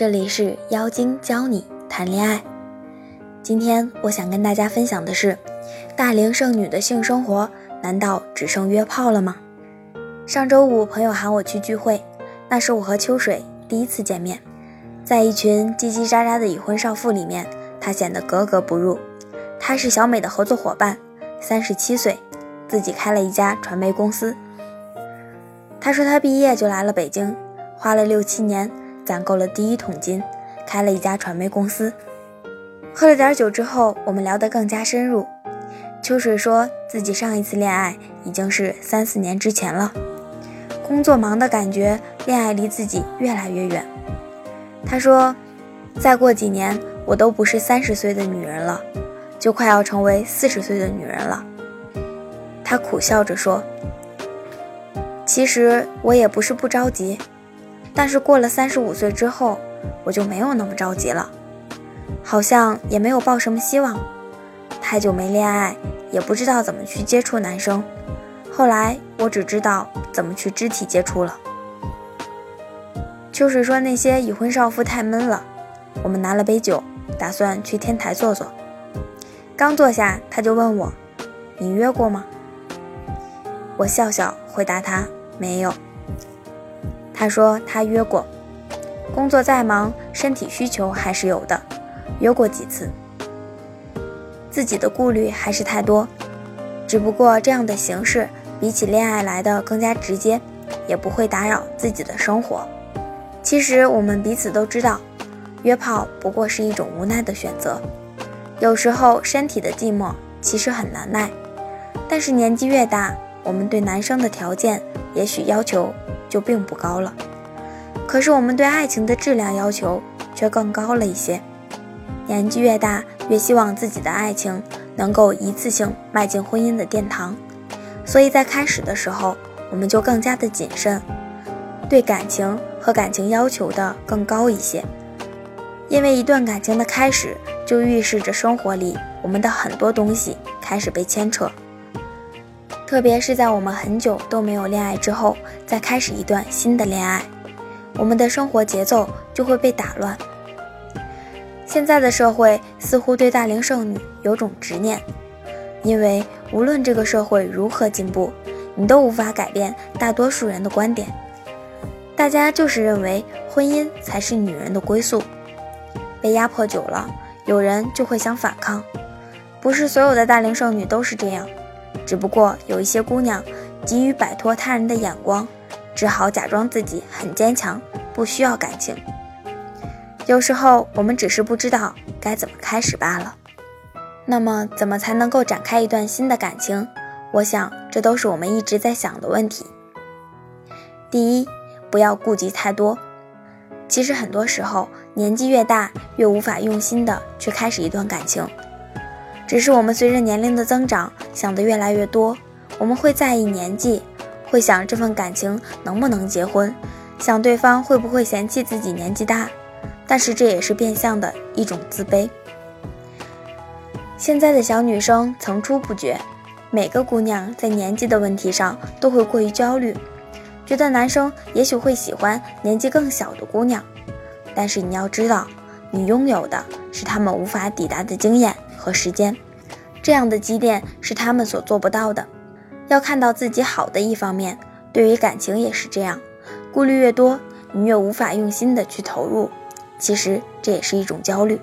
这里是妖精教你谈恋爱。今天我想跟大家分享的是，大龄剩女的性生活难道只剩约炮了吗？上周五，朋友喊我去聚会，那是我和秋水第一次见面。在一群叽叽喳喳的已婚少妇里面，她显得格格不入。她是小美的合作伙伴，三十七岁，自己开了一家传媒公司。她说她毕业就来了北京，花了六七年攒够了第一桶金，开了一家传媒公司。喝了点酒之后，我们聊得更加深入。秋水说自己上一次恋爱已经是三四年之前了，工作忙的感觉，恋爱离自己越来越远。他说，再过几年我都不是三十岁的女人了，就快要成为四十岁的女人了。他苦笑着说：“其实我也不是不着急，但是过了三十五岁之后，我就没有那么着急了。”好像也没有抱什么希望，太久没恋爱，也不知道怎么去接触男生。后来我只知道怎么去肢体接触了。秋水说那些已婚少妇太闷了，我们拿了杯酒，打算去天台坐坐。刚坐下，他就问我：“你约过吗？”我笑笑回答他：“没有。”他说他约过，工作再忙，身体需求还是有的。约过几次，自己的顾虑还是太多。只不过这样的形式比起恋爱来的更加直接，也不会打扰自己的生活。其实我们彼此都知道，约炮不过是一种无奈的选择。有时候身体的寂寞其实很难耐，但是年纪越大，我们对男生的条件也许要求就并不高了。可是我们对爱情的质量要求却更高了一些。年纪越大，越希望自己的爱情能够一次性迈进婚姻的殿堂，所以在开始的时候，我们就更加的谨慎，对感情和感情要求的更高一些。因为一段感情的开始，就预示着生活里我们的很多东西开始被牵扯，特别是在我们很久都没有恋爱之后，再开始一段新的恋爱，我们的生活节奏就会被打乱。现在的社会似乎对大龄剩女有种执念，因为无论这个社会如何进步，你都无法改变大多数人的观点。大家就是认为婚姻才是女人的归宿，被压迫久了，有人就会想反抗。不是所有的大龄剩女都是这样，只不过有一些姑娘急于摆脱他人的眼光，只好假装自己很坚强，不需要感情。有时候我们只是不知道该怎么开始罢了。那么，怎么才能够展开一段新的感情？我想，这都是我们一直在想的问题。第一，不要顾及太多。其实很多时候，年纪越大，越无法用心的去开始一段感情。只是我们随着年龄的增长，想的越来越多。我们会在意年纪，会想这份感情能不能结婚，想对方会不会嫌弃自己年纪大。但是这也是变相的一种自卑。现在的小女生层出不穷，每个姑娘在年纪的问题上都会过于焦虑，觉得男生也许会喜欢年纪更小的姑娘。但是你要知道，你拥有的是他们无法抵达的经验和时间，这样的积淀是他们所做不到的。要看到自己好的一方面，对于感情也是这样，顾虑越多，你越无法用心的去投入。其实这也是一种焦虑。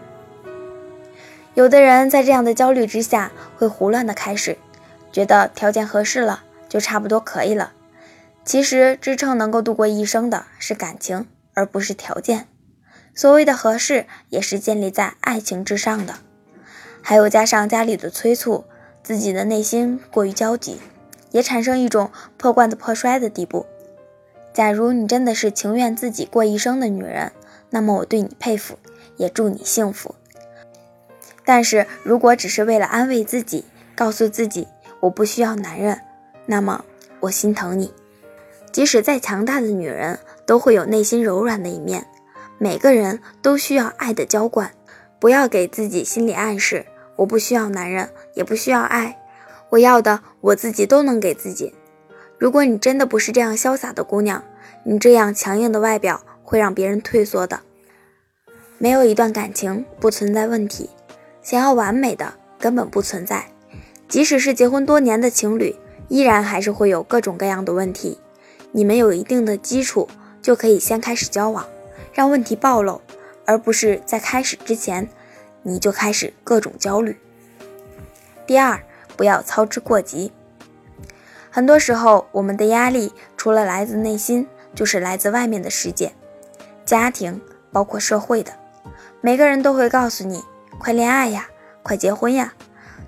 有的人在这样的焦虑之下，会胡乱的开始，觉得条件合适了就差不多可以了。其实支撑能够度过一生的是感情，而不是条件。所谓的合适，也是建立在爱情之上的。还有加上家里的催促，自己的内心过于焦急，也产生一种破罐子破摔的地步。假如你真的是情愿自己过一生的女人。那么我对你佩服，也祝你幸福。但是如果只是为了安慰自己，告诉自己我不需要男人，那么我心疼你。即使再强大的女人，都会有内心柔软的一面。每个人都需要爱的浇灌，不要给自己心理暗示：我不需要男人，也不需要爱，我要的我自己都能给自己。如果你真的不是这样潇洒的姑娘，你这样强硬的外表。会让别人退缩的。没有一段感情不存在问题，想要完美的根本不存在。即使是结婚多年的情侣，依然还是会有各种各样的问题。你们有一定的基础，就可以先开始交往，让问题暴露，而不是在开始之前你就开始各种焦虑。第二，不要操之过急。很多时候，我们的压力除了来自内心，就是来自外面的世界，家庭，包括社会的。每个人都会告诉你：“快恋爱呀，快结婚呀！”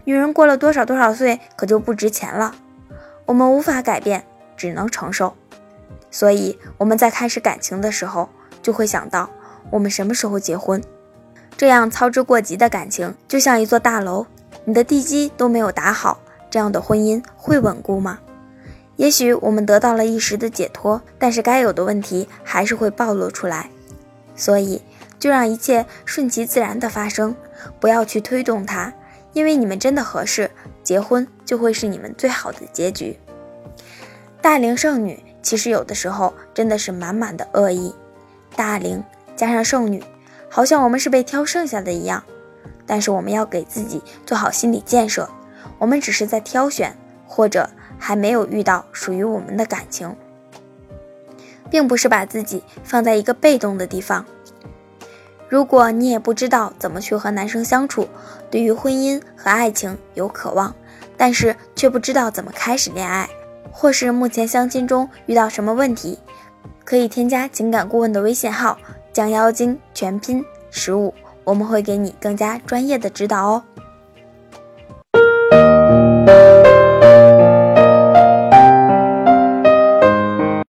女人过了多少多少岁，可就不值钱了。我们无法改变，只能承受。所以我们在开始感情的时候，就会想到我们什么时候结婚。这样操之过急的感情，就像一座大楼，你的地基都没有打好，这样的婚姻会稳固吗？也许我们得到了一时的解脱，但是该有的问题还是会暴露出来。所以就让一切顺其自然的发生，不要去推动它。因为你们真的合适，结婚就会是你们最好的结局。大龄剩女其实有的时候真的是满满的恶意，大龄加上剩女，好像我们是被挑剩下的一样。但是我们要给自己做好心理建设，我们只是在挑选，或者还没有遇到属于我们的感情，并不是把自己放在一个被动的地方。如果你也不知道怎么去和男生相处，对于婚姻和爱情有渴望，但是却不知道怎么开始恋爱，或是目前相亲中遇到什么问题，可以添加情感顾问的微信号“将妖精全拼十五”，我们会给你更加专业的指导哦。